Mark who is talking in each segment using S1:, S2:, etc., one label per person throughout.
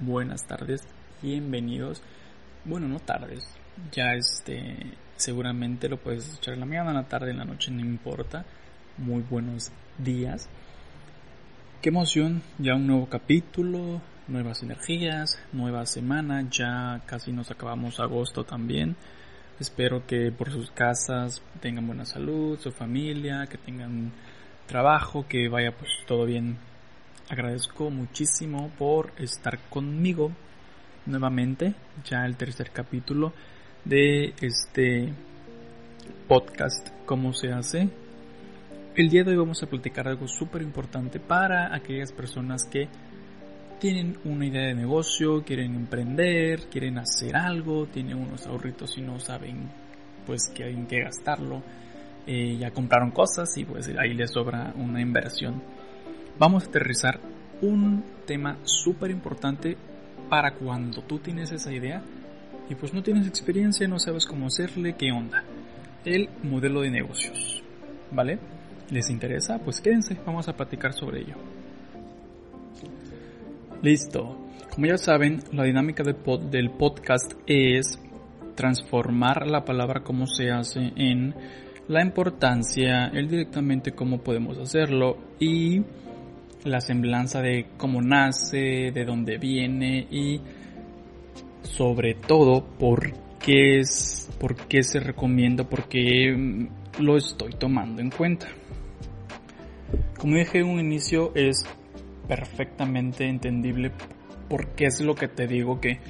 S1: buenas tardes, bienvenidos. Bueno, no tardes, ya este, seguramente lo puedes escuchar en la mañana, en la tarde, en la noche, no importa. Muy buenos días. Qué emoción, ya un nuevo capítulo, nuevas energías, nueva semana, ya casi nos acabamos agosto también. Espero que por sus casas tengan buena salud, su familia, que tengan trabajo, que vaya pues todo bien. Agradezco muchísimo por estar conmigo nuevamente, ya el tercer capítulo de este podcast, cómo se hace. El día de hoy vamos a platicar algo súper importante para aquellas personas que tienen una idea de negocio, quieren emprender, quieren hacer algo, tienen unos ahorritos y no saben pues que hay que gastarlo, eh, ya compraron cosas y pues ahí les sobra una inversión. Vamos a aterrizar un tema súper importante para cuando tú tienes esa idea y pues no tienes experiencia, no sabes cómo hacerle, qué onda. El modelo de negocios, ¿vale? ¿Les interesa? Pues quédense, vamos a platicar sobre ello. Listo. Como ya saben, la dinámica del, podcast es transformar la palabra como se hace en la importancia, el directamente cómo podemos hacerlo y la semblanza de cómo nace, de dónde viene y sobre todo por qué es, por qué se recomienda, por qué lo estoy tomando en cuenta. Como dije en un inicio es perfectamente entendible porque es lo que te digo que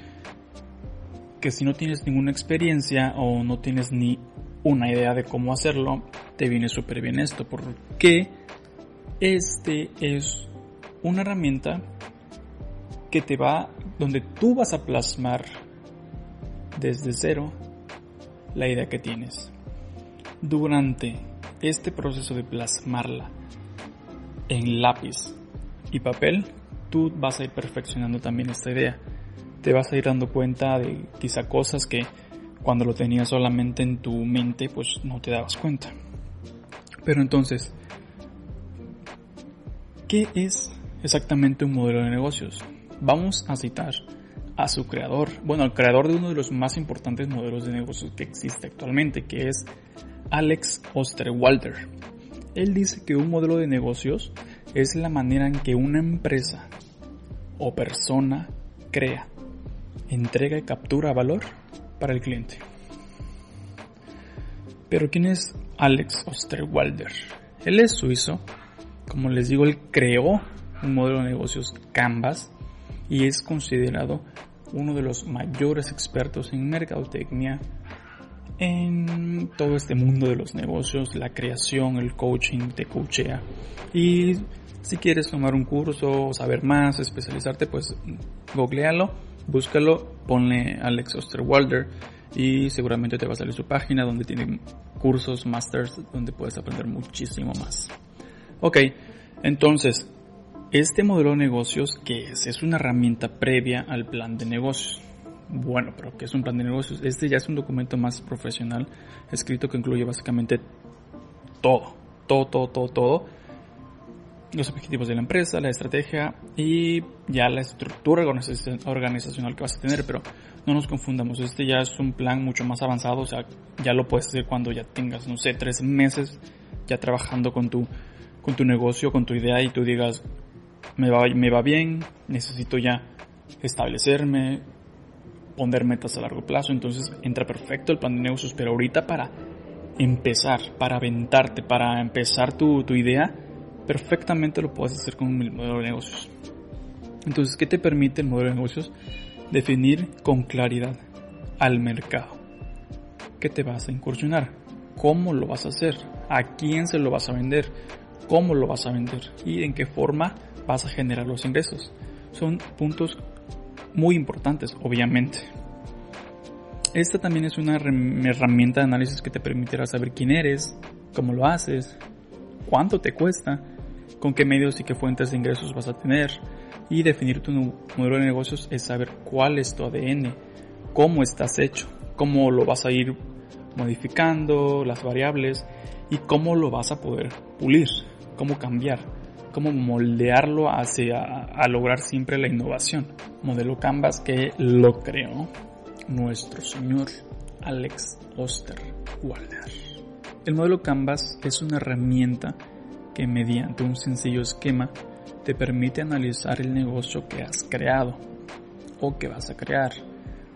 S1: que si no tienes ninguna experiencia o no tienes ni una idea de cómo hacerlo, te viene súper bien esto, porque este es una herramienta que te va, donde tú vas a plasmar desde cero la idea que tienes. Durante este proceso de plasmarla en lápiz y papel, tú vas a ir perfeccionando también esta idea. Te vas a ir dando cuenta de quizá cosas que cuando lo tenías solamente en tu mente, pues no te dabas cuenta. Pero entonces, ¿qué es exactamente un modelo de negocios? Vamos a citar a su creador, bueno, al creador de uno de los más importantes modelos de negocios que existe actualmente, que es Alex Osterwalder. Él dice que un modelo de negocios es la manera en que una empresa o persona crea, entrega y captura valor para el cliente. Pero ¿quién es Alex Osterwalder? Él es suizo, como les digo, él creó un modelo de negocios Canvas y es considerado uno de los mayores expertos en mercadotecnia en todo este mundo de los negocios, la creación, el coaching, te coachea. Y si quieres tomar un curso, saber más, especializarte, pues googlealo, búscalo, ponle Alex Osterwalder y seguramente te va a salir su página donde tiene cursos, masters, donde puedes aprender muchísimo más. Ok, entonces, este modelo de negocios, ¿qué es? Es una herramienta previa al plan de negocios. Bueno, pero ¿qué es un plan de negocios? Este ya es un documento más profesional, escrito que incluye básicamente todo, todo, todo, todo, todo. Los objetivos de la empresa, la estrategia y ya la estructura organizacional que vas a tener, pero no nos confundamos, este ya es un plan mucho más avanzado, o sea, ya lo puedes hacer cuando ya tengas, no sé, tres meses ya trabajando con tu, con tu negocio, con tu idea y tú digas, me va, me va bien, necesito ya establecerme, poner metas a largo plazo, entonces entra perfecto el plan de negocios, pero ahorita para empezar, para aventarte, para empezar tu, tu idea, perfectamente lo puedes hacer con el modelo de negocios. Entonces, ¿qué te permite el modelo de negocios? Definir con claridad al mercado. ¿Qué te vas a incursionar? ¿Cómo lo vas a hacer? ¿A quién se lo vas a vender? ¿Cómo lo vas a vender? ¿Y en qué forma vas a generar los ingresos? Son puntos muy importantes, obviamente. Esta también es una herramienta de análisis que te permitirá saber quién eres, cómo lo haces, cuánto te cuesta, con qué medios y qué fuentes de ingresos vas a tener. Y definir tu modelo de negocios es saber cuál es tu ADN, cómo estás hecho, cómo lo vas a ir modificando, las variables y cómo lo vas a poder pulir, cómo cambiar, cómo moldearlo hacia a lograr siempre la innovación. Modelo Canvas que lo creó nuestro señor Alex Osterwalder. El modelo Canvas es una herramienta que mediante un sencillo esquema te permite analizar el negocio que has creado o que vas a crear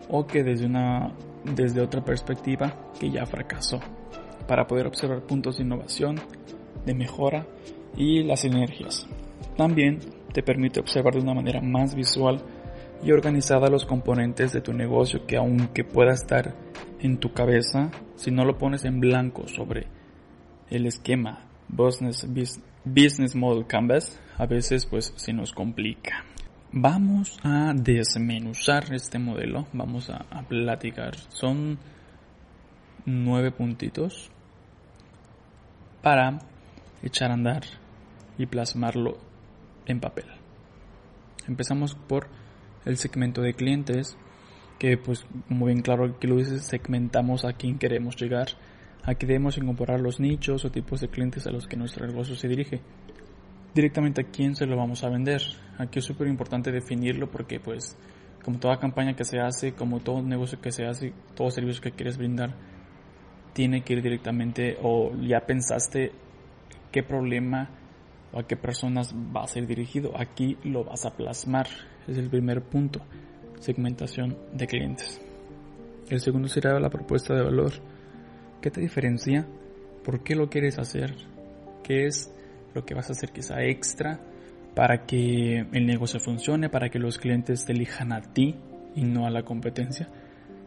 S1: o que desde una desde otra perspectiva que ya fracasó para poder observar puntos de innovación, de mejora y las sinergias. También te permite observar de una manera más visual y organizada los componentes de tu negocio que aunque pueda estar en tu cabeza, si no lo pones en blanco sobre el esquema Business, business Model Canvas, a veces pues se nos complica. Vamos a desmenuzar este modelo, vamos a, platicar. Son nueve puntitos para echar a andar y plasmarlo en papel. Empezamos por el segmento de clientes, que pues muy bien claro que lo dice, segmentamos a quién queremos llegar. Aquí debemos incorporar los nichos o tipos de clientes a los que nuestro negocio se dirige. Directamente a quién se lo vamos a vender. Aquí es súper importante definirlo porque pues como toda campaña que se hace, como todo negocio que se hace, todo servicio que quieres brindar, tiene que ir directamente o ya pensaste qué problema o a qué personas va a ser dirigido. Aquí lo vas a plasmar. Es el primer punto. Segmentación de clientes. El segundo será la propuesta de valor. ¿Qué te diferencia? ¿Por qué lo quieres hacer? ¿Qué es lo que vas a hacer quizá extra para que el negocio funcione, para que los clientes te elijan a ti y no a la competencia?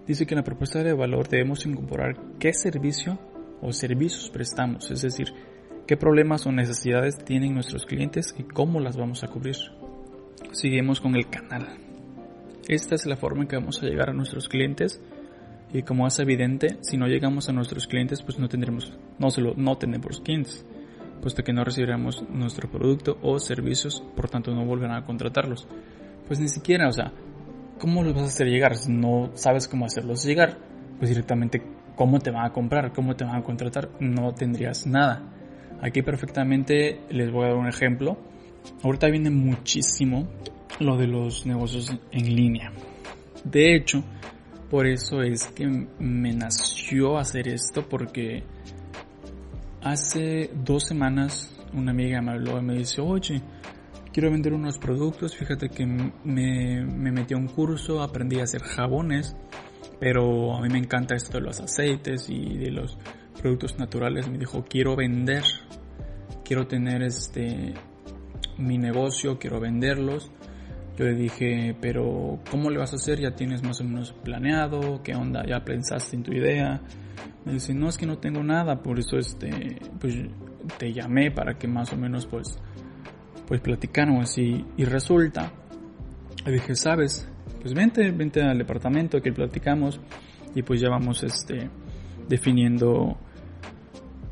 S1: Dice que en la propuesta de valor debemos incorporar qué servicio o servicios prestamos, es decir, qué problemas o necesidades tienen nuestros clientes y cómo las vamos a cubrir. Seguimos con el canal. Esta es la forma en que vamos a llegar a nuestros clientes y como es evidente, si no llegamos a nuestros clientes, pues no tendremos, no solo no tenemos clientes, puesto que no recibiremos nuestro producto o servicios, por tanto no volverán a contratarlos. Pues ni siquiera, o sea, ¿cómo los vas a hacer llegar? Si no sabes cómo hacerlos llegar, pues directamente, ¿cómo te van a comprar? ¿Cómo te van a contratar? No tendrías nada. Aquí perfectamente les voy a dar un ejemplo. Ahorita viene muchísimo lo de los negocios en línea. De hecho, por eso es que me nació hacer esto porque hace dos semanas una amiga me habló y me dice, oye, quiero vender unos productos, fíjate que me, me metí a un curso, aprendí a hacer jabones, pero a mí me encanta esto de los aceites y de los productos naturales. Me dijo, quiero vender quiero tener este mi negocio, quiero venderlos. Yo le dije, pero ¿cómo le vas a hacer? ¿Ya tienes más o menos planeado? ¿Qué onda? ¿Ya pensaste en tu idea? Me dice, no, es que no tengo nada, por eso este, pues te llamé para que más o menos pues, pues platicáramos y, y resulta, le dije, sabes, pues vente, vente al departamento que platicamos y pues ya vamos este, definiendo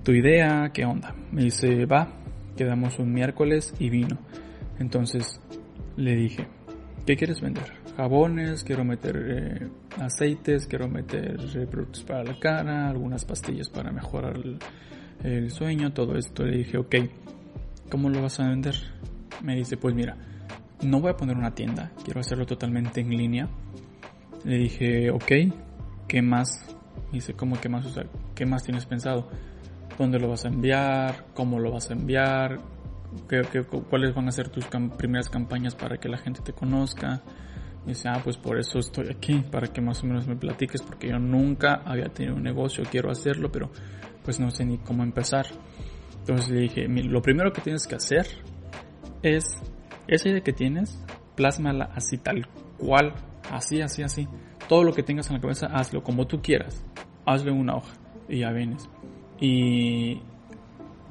S1: tu idea, ¿qué onda? Me dice, va, quedamos un miércoles y vino. Entonces le dije, ¿qué quieres vender? Jabones, quiero meter eh, aceites, quiero meter eh, productos para la cara, algunas pastillas para mejorar el, sueño, todo esto. Le dije, ok, ¿cómo lo vas a vender? Me dice, pues mira, no voy a poner una tienda, quiero hacerlo totalmente en línea. Le dije, ok, ¿qué más? dice, ¿cómo qué más? O ¿qué más tienes pensado? Dónde lo vas a enviar, cómo lo vas a enviar, qué, cuáles van a ser tus primeras campañas para que la gente te conozca. Y dice, ah, pues por eso estoy aquí, para que más o menos me platiques, porque yo nunca había tenido un negocio, quiero hacerlo, pero pues no sé ni cómo empezar. Entonces le dije, lo primero que tienes que hacer es, esa idea que tienes, plásmala así tal cual, así, así, así. Todo lo que tengas en la cabeza, hazlo como tú quieras. Hazlo en una hoja y ya vienes. Y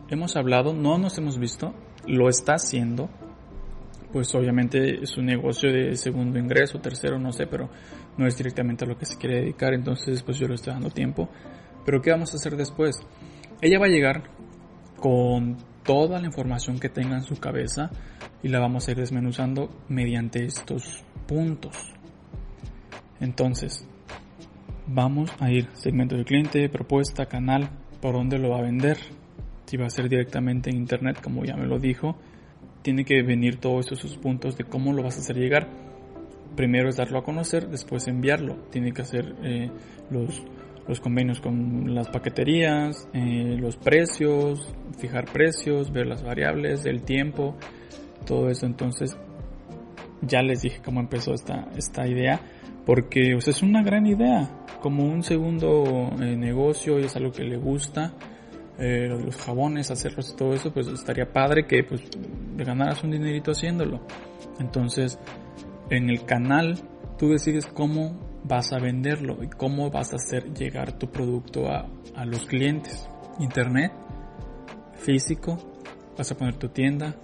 S1: hemos hablado, no nos hemos visto, lo está haciendo, pues obviamente es un negocio de segundo ingreso, tercero, no sé, pero no es directamente a lo que se quiere dedicar, entonces pues yo le estoy dando tiempo. Pero ¿qué vamos a hacer después? Ella va a llegar con toda la información que tenga en su cabeza y la vamos a ir desmenuzando mediante estos puntos. Entonces, vamos a ir segmento de cliente, propuesta, canal, por dónde lo va a vender. Si va a ser directamente en internet, como ya me lo dijo, tiene que venir todos esos puntos de cómo lo vas a hacer llegar. Primero es darlo a conocer, después enviarlo. Tiene que hacer eh, los, los convenios con las paqueterías, eh, los precios, fijar precios, ver las variables, el tiempo, todo eso. Entonces, ya les dije cómo empezó esta, esta idea, porque es una gran idea. Como un segundo eh, negocio y es algo que le gusta eh, los jabones, hacerlos y todo eso, pues estaría padre que pues ganaras un dinerito haciéndolo. Entonces, en el canal tú decides cómo vas a venderlo y cómo vas a hacer llegar tu producto a, a los clientes. Internet, físico, vas a poner tu tienda,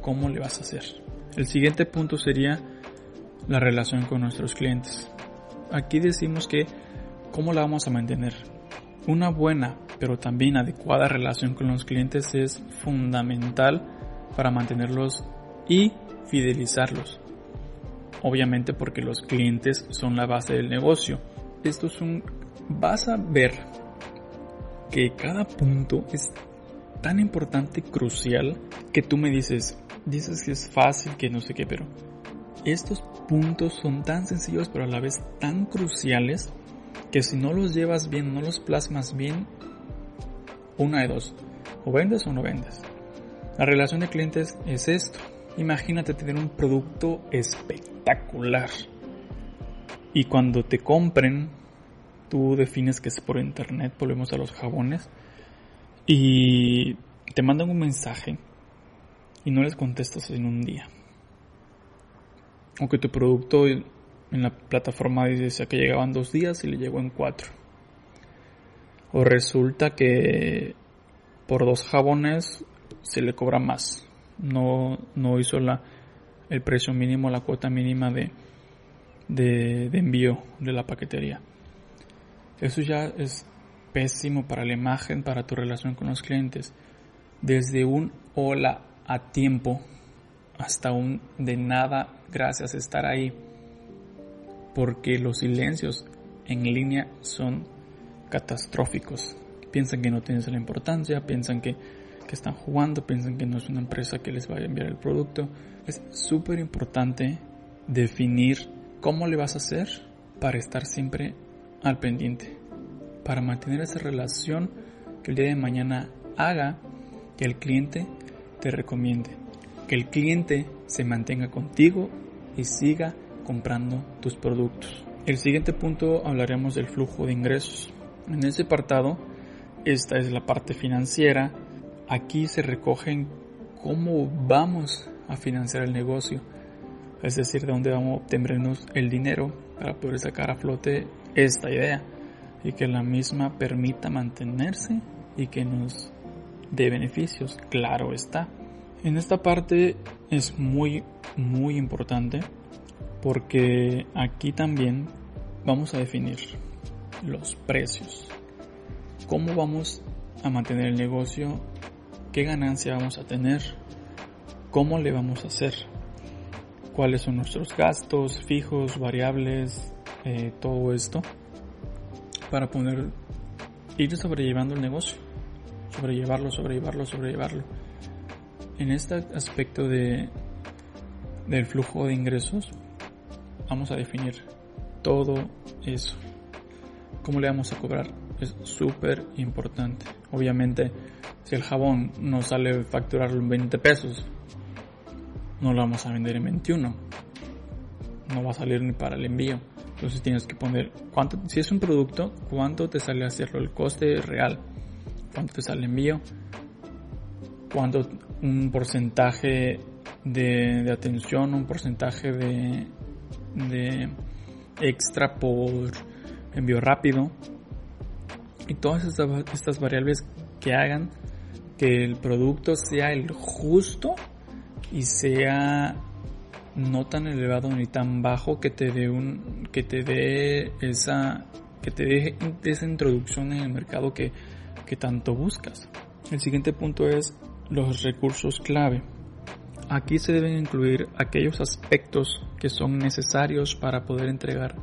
S1: cómo le vas a hacer. El siguiente punto sería la relación con nuestros clientes. Aquí decimos que cómo la vamos a mantener. Una buena pero también adecuada relación con los clientes es fundamental para mantenerlos y fidelizarlos. Obviamente porque los clientes son la base del negocio. Esto es un... Vas a ver que cada punto es tan importante crucial que tú me dices, dices que es fácil, que no sé qué, pero estos puntos son tan sencillos pero a la vez tan cruciales que si no los llevas bien, no los plasmas bien, una de dos, o vendes o no vendes. La relación de clientes es esto. Imagínate tener un producto espectacular y cuando te compren, tú defines que es por internet, volvemos a los jabones, y te mandan un mensaje y no les contestas en un día. O que tu producto en la plataforma dice que llegaban dos días y le llegó en cuatro o resulta que por dos jabones se le cobra más. No, no hizo la, el precio mínimo, la cuota mínima de, de, de envío de la paquetería. Eso ya es pésimo para la imagen, para tu relación con los clientes. Desde un hola a tiempo hasta un de nada gracias estar ahí. Porque los silencios en línea son catastróficos. Piensan que no tienen la importancia, piensan que, que están jugando, piensan que no es una empresa que les vaya a enviar el producto. Es súper importante definir cómo le vas a hacer para estar siempre al pendiente, para mantener esa relación que el día de mañana haga que el cliente te recomiende, que el cliente se mantenga contigo y siga comprando tus productos. El siguiente punto hablaremos del flujo de ingresos. En ese apartado, esta es la parte financiera. Aquí se recogen cómo vamos a financiar el negocio, es decir, de dónde vamos a obtenernos el dinero para poder sacar a flote esta idea y que la misma permita mantenerse y que nos dé beneficios, claro está. En esta parte es muy, muy importante porque aquí también vamos a definir los precios. ¿Cómo vamos a mantener el negocio? ¿Qué ganancia vamos a tener? ¿Cómo le vamos a hacer? ¿Cuáles son nuestros gastos fijos, variables, eh, todo esto? Para poder ir sobrellevando el negocio. Sobrellevarlo, sobrellevarlo, sobrellevarlo. En este aspecto de, del flujo de ingresos, vamos a definir todo eso cómo le vamos a cobrar es súper importante. Obviamente, si el jabón no sale facturarlo en 20 pesos, no lo vamos a vender en 21. No va a salir ni para el envío. Entonces tienes que poner cuánto, si es un producto, cuánto te sale hacerlo, el coste real, cuánto te sale el envío, cuánto un porcentaje de, atención, un porcentaje de, de extra por envío rápido y todas estas, variables que hagan que el producto sea el justo y sea no tan elevado ni tan bajo que te dé un que te dé esa que te deje esa introducción en el mercado que, que tanto buscas. El siguiente punto es los recursos clave. Aquí se deben incluir aquellos aspectos que son necesarios para poder entregar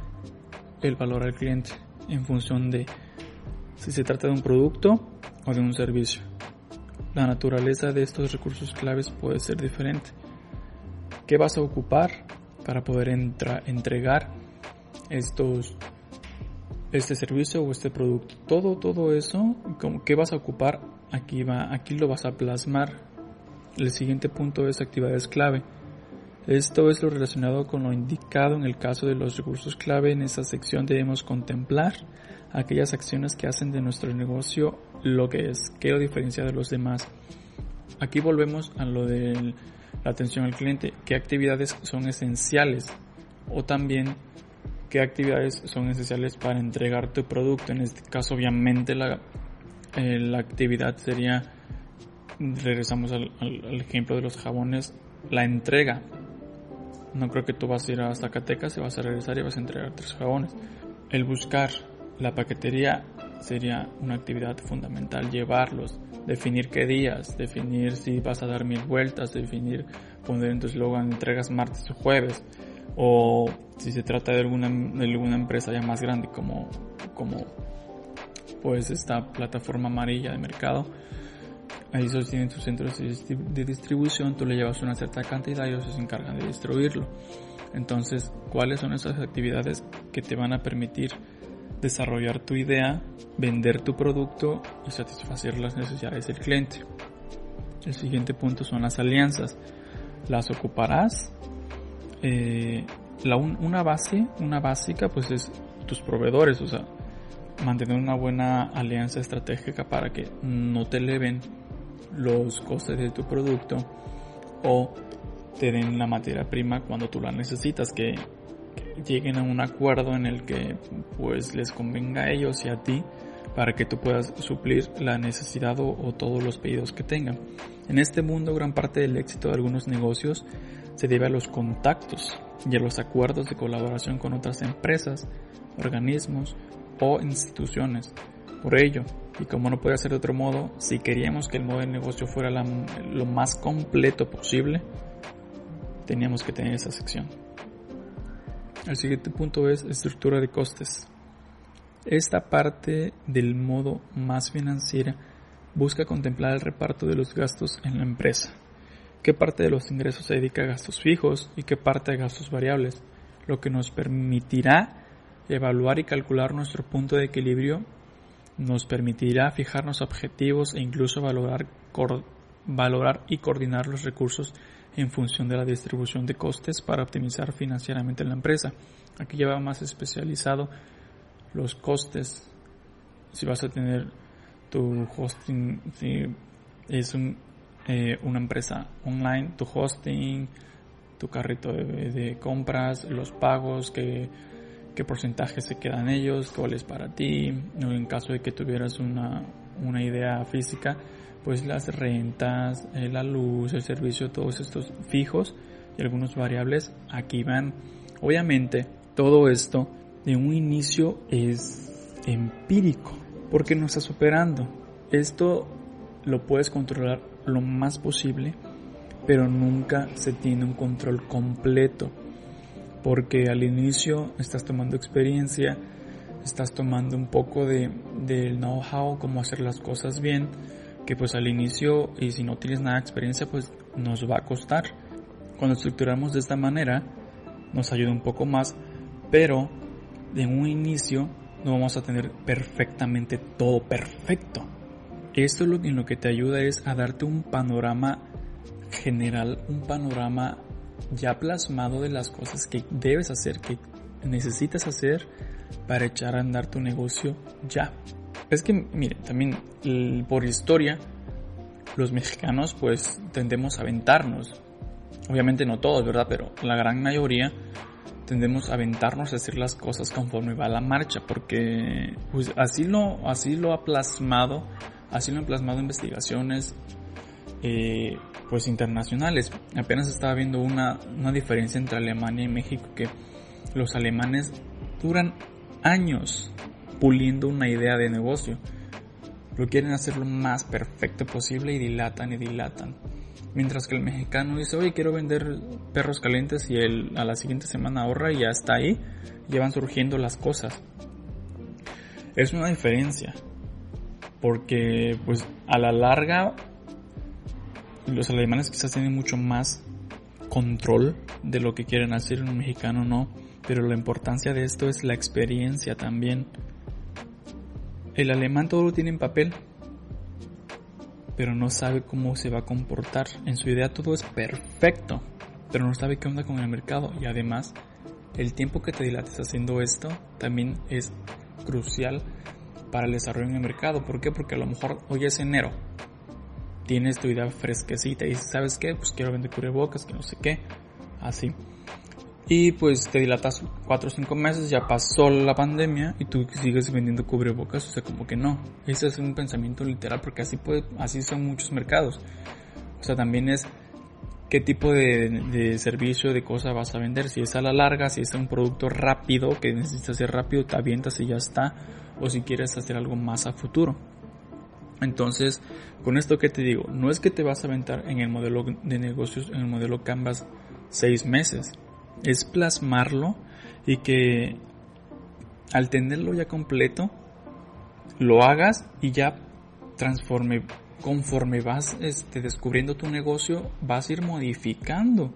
S1: el valor al cliente en función de si se trata de un producto o de un servicio. La naturaleza de estos recursos claves puede ser diferente. ¿Qué vas a ocupar para poder entregar estos este servicio o este producto? Todo todo eso, ¿qué vas a ocupar? Aquí va, aquí lo vas a plasmar. El siguiente punto es actividades clave. Esto es lo relacionado con lo indicado en el caso de los recursos clave. En esta sección debemos contemplar aquellas acciones que hacen de nuestro negocio lo que es, que lo diferencia de los demás. Aquí volvemos a lo de la atención al cliente, qué actividades son esenciales o también qué actividades son esenciales para entregar tu producto. En este caso obviamente la, eh, la actividad sería, regresamos al ejemplo de los jabones, la entrega no creo que tú vas a ir a Zacatecas y vas a regresar y vas a entregar tres jabones. El buscar la paquetería sería una actividad fundamental, llevarlos, definir qué días, definir si vas a dar mil vueltas, definir poner en tu eslogan entregas martes o jueves, o si se trata de alguna, de alguna empresa ya más grande como, como pues esta plataforma amarilla de mercado, Ahí ellos tienen sus centros de distribución, tú le llevas una cierta cantidad y ellos se encargan de distribuirlo. Entonces, ¿cuáles son esas actividades que te van a permitir desarrollar tu idea, vender tu producto y satisfacer las necesidades del cliente? El siguiente punto son las alianzas. Las ocuparás. Eh, una base, una básica, pues es tus proveedores, o sea, mantener una buena alianza estratégica para que no te eleven los costes de tu producto o te den la materia prima cuando tú la necesitas, que, lleguen a un acuerdo en el que pues les convenga a ellos y a ti para que tú puedas suplir la necesidad o, o, todos los pedidos que tengan. En este mundo gran parte del éxito de algunos negocios se debe a los contactos y a los acuerdos de colaboración con otras empresas, organismos o instituciones. Por ello, y como no puede ser de otro modo, si queríamos que el modelo de negocio fuera lo más completo posible, teníamos que tener esa sección. El siguiente punto es estructura de costes. Esta parte del modo más financiera busca contemplar el reparto de los gastos en la empresa. ¿Qué parte de los ingresos se dedica a gastos fijos y qué parte a gastos variables? Lo que nos permitirá evaluar y calcular nuestro punto de equilibrio nos permitirá fijarnos objetivos e incluso valorar, valorar y coordinar los recursos en función de la distribución de costes para optimizar financieramente la empresa. Aquí ya va más especializado los costes. Si vas a tener tu hosting, si es eh, una empresa online, tu hosting, tu carrito de compras, los pagos que qué porcentaje se quedan ellos, cuál es para ti, en caso de que tuvieras una, una idea física, pues las rentas, eh, la luz, el servicio, todos estos fijos y algunos variables aquí van. Obviamente todo esto de un inicio es empírico porque no estás operando. Esto lo puedes controlar lo más posible, pero nunca se tiene un control completo porque al inicio estás tomando experiencia, estás tomando un poco de, del know-how, cómo hacer las cosas bien, que pues al inicio y si no tienes nada de experiencia pues nos va a costar. Cuando estructuramos de esta manera nos ayuda un poco más, pero en un inicio no vamos a tener perfectamente todo perfecto. Esto lo, en lo que te ayuda es a darte un panorama general, un panorama ya plasmado de las cosas que debes hacer, que necesitas hacer para echar a andar tu negocio ya. Es que, mire, también por historia, los mexicanos pues tendemos a aventarnos. Obviamente no todos, ¿verdad? Pero la gran mayoría tendemos a aventarnos a hacer las cosas conforme va la marcha, porque pues así lo, así lo ha plasmado, así lo han plasmado investigaciones eh, pues internacionales. Apenas estaba viendo una, una diferencia entre Alemania y México que los alemanes duran años puliendo una idea de negocio. Lo quieren hacer lo más perfecto posible y dilatan y dilatan. Mientras que el mexicano dice, oye, quiero vender perros calientes y él a la siguiente semana ahorra y ya está ahí, llevan surgiendo las cosas. Es una diferencia, porque pues a la larga los alemanes quizás tienen mucho más control de lo que quieren hacer, un mexicano no, pero la importancia de esto es la experiencia también. El alemán todo lo tiene en papel, pero no sabe cómo se va a comportar. En su idea todo es perfecto, pero no sabe qué onda con el mercado. Y además, el tiempo que te dilates haciendo esto también es crucial para el desarrollo en el mercado. ¿Por qué? Porque a lo mejor hoy es enero. Tienes tu idea fresquecita y dices, ¿sabes qué? Pues quiero vender cubrebocas, que no sé qué. Así. Y pues te dilatas 4 o 5 meses, ya pasó la pandemia y tú sigues vendiendo cubrebocas, o sea, como que no. Ese es un pensamiento literal porque así puede, así son muchos mercados. O sea, también es qué tipo de, de servicio, de cosa vas a vender. Si es a la larga, si es un producto rápido, que necesitas hacer rápido, te avientas y ya está. O si quieres hacer algo más a futuro. Entonces, con esto que te digo, no es que te vas a aventar en el modelo de negocios, en el modelo Canvas, seis meses es plasmarlo y que al tenerlo ya completo, lo hagas y ya transforme, conforme vas este, descubriendo tu negocio, vas a ir modificando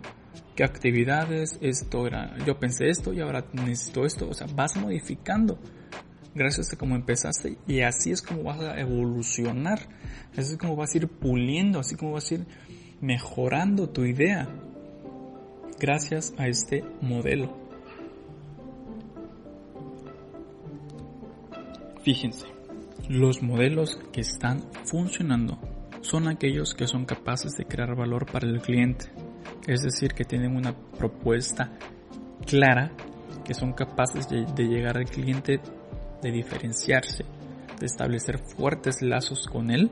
S1: qué actividades, esto era, yo pensé esto y ahora necesito esto, o sea, vas modificando gracias a cómo empezaste y así es como vas a evolucionar, así es como vas a ir puliendo, así como vas a ir mejorando tu idea gracias a este modelo. Fíjense, los modelos que están funcionando son aquellos que son capaces de crear valor para el cliente, es decir, que tienen una propuesta clara, que son capaces de, llegar al cliente, de diferenciarse, de establecer fuertes lazos con él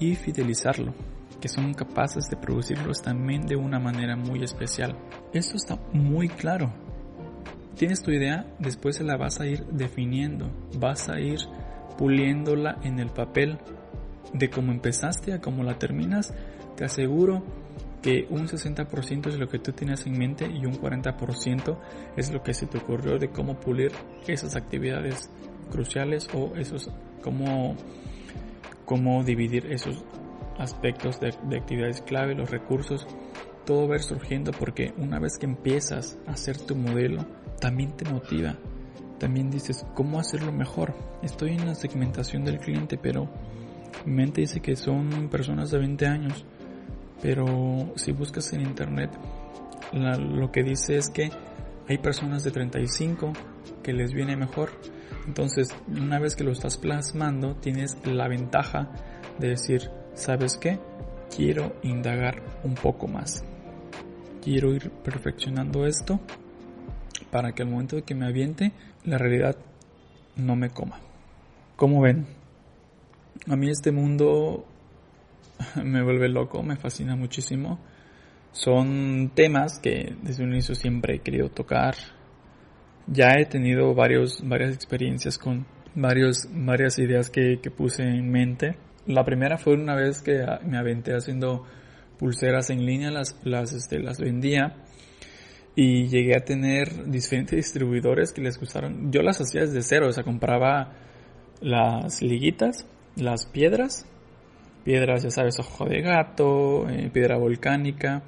S1: y fidelizarlo que son capaces de producirlos también de una manera muy especial. Esto está muy claro. Tienes tu idea, después se la vas a ir definiendo, vas a ir puliéndola en el papel de cómo empezaste a cómo la terminas. Te aseguro que un 60% es lo que tú tienes en mente y un 40% es lo que se te ocurrió de cómo pulir esas actividades cruciales o esos cómo cómo dividir esos aspectos de, actividades clave, los recursos, todo va surgiendo porque una vez que empiezas a hacer tu modelo, también te motiva. También dices, ¿cómo hacerlo mejor? Estoy en la segmentación del cliente, pero mi mente dice que son personas de 20 años. Pero si buscas en internet, lo que dice es que hay personas de 35 que les viene mejor. Entonces, una vez que lo estás plasmando, tienes la ventaja de decir, ¿sabes qué? Quiero indagar un poco más. Quiero ir perfeccionando esto para que al momento de que me aviente, la realidad no me coma. Como ven, a mí este mundo me vuelve loco, me fascina muchísimo. Son temas que desde un inicio siempre he querido tocar. Ya he tenido varios, varias experiencias con varios, varias ideas que, que puse en mente la primera fue una vez que me aventé haciendo pulseras en línea, las, las, este, las vendía y llegué a tener diferentes distribuidores que les gustaron. Yo las hacía desde cero, o sea, compraba las liguitas, las piedras, piedras, ya sabes, ojo de gato, eh, piedra volcánica,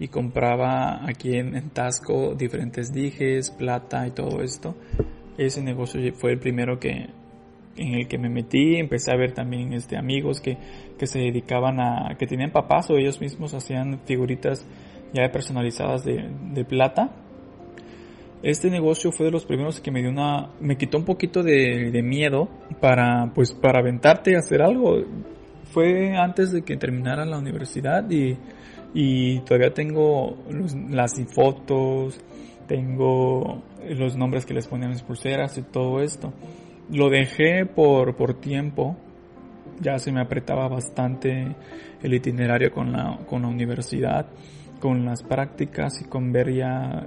S1: y compraba aquí en, en, Tasco diferentes dijes, plata y todo esto. Ese negocio fue el primero que, en el que me metí, empecé a ver también este, amigos que, que se dedicaban a, que tenían papás o ellos mismos hacían figuritas ya personalizadas de, plata. Este negocio fue de los primeros que me dio una, me quitó un poquito de, de miedo para, pues, para aventarte a hacer algo. Fue antes de que terminara la universidad y, y todavía tengo las fotos, tengo los nombres que les ponían mis pulseras y todo esto. Lo dejé por, por tiempo ya se me apretaba bastante el itinerario con la, con la universidad, con las prácticas y con ver ya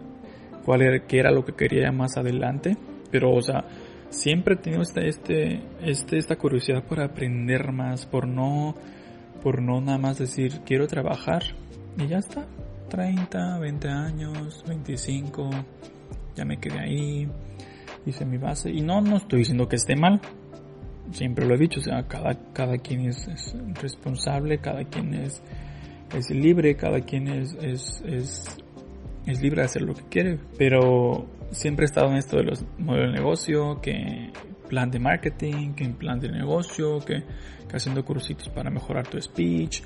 S1: cuál era, qué era lo que quería más adelante. Pero, o sea, siempre he tenido este, este, este, esta curiosidad por aprender más, por no, por no nada más decir quiero trabajar y ya está. 30, 20 años, 25, ya me quedé ahí, hice mi base. Y no, no estoy diciendo que esté mal, siempre lo he dicho, o sea, cada, cada quien es, responsable, cada quien es, es libre, cada quien es, es, es, es, libre de hacer lo que quiere, pero siempre he estado en esto de los modelos de negocio, que plan de marketing, que plan de negocio, que, haciendo cursitos para mejorar tu speech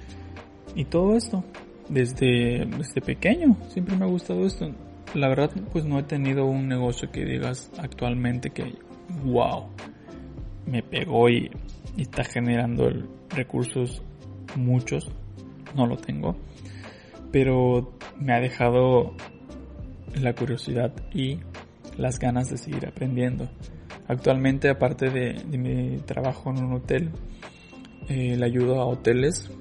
S1: y todo esto. Desde, desde pequeño siempre me ha gustado esto. La verdad, pues no he tenido un negocio que digas actualmente que, wow, me pegó y, está generando recursos muchos, no lo tengo, pero me ha dejado la curiosidad y las ganas de seguir aprendiendo. Actualmente, aparte de, mi trabajo en un hotel, eh, le ayudo a hoteles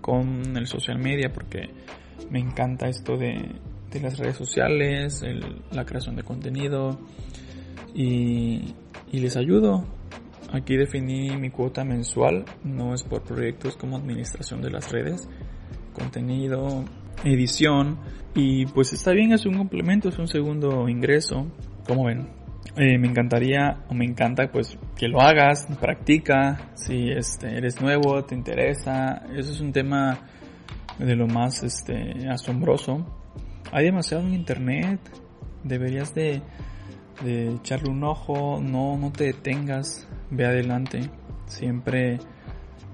S1: con el social media porque me encanta esto de, las redes sociales, la creación de contenido y, y les ayudo Aquí definí mi cuota mensual, no es por proyectos como administración de las redes, contenido, edición y pues está bien, es un complemento, es un segundo ingreso, como ven. Eh, me encantaría o me encanta pues que lo hagas, practica, si este, eres nuevo, te interesa, eso es un tema de lo más este, asombroso. Hay demasiado en internet, deberías de, de echarle un ojo, no, no te detengas, ve adelante. Siempre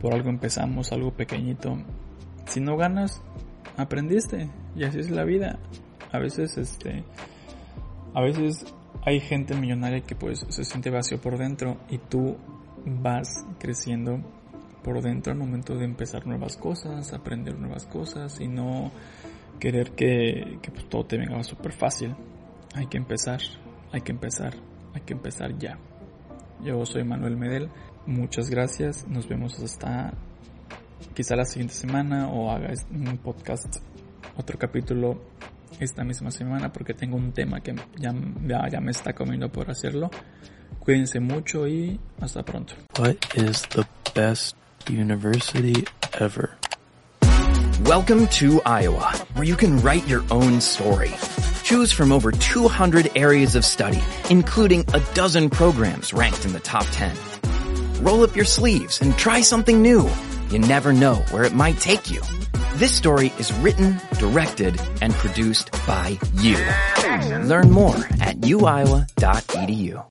S1: por algo empezamos, algo pequeñito. Si no ganas, aprendiste. Y así es la vida. A veces, este, a veces hay gente millonaria que pues se siente vacío por dentro y tú vas creciendo por dentro al momento de empezar nuevas cosas, aprender nuevas cosas y no querer que, pues, todo te venga súper fácil. Hay que empezar, hay que empezar, hay que empezar ya. Yo soy Manuel Medel. Muchas gracias. Nos vemos hasta quizá la siguiente semana o haga un podcast, otro capítulo esta misma semana porque tengo un tema que ya, ya, me está comiendo por hacerlo. Cuídense mucho y hasta pronto.
S2: What is the best university ever?
S3: Welcome to Iowa, where you can write your own story. Choose from over 200 areas of study, including a dozen programs ranked in the top 10. Roll up your sleeves and try something new. You never know where it might take you. This story is written, directed, and produced by you. Learn more at uiowa.edu.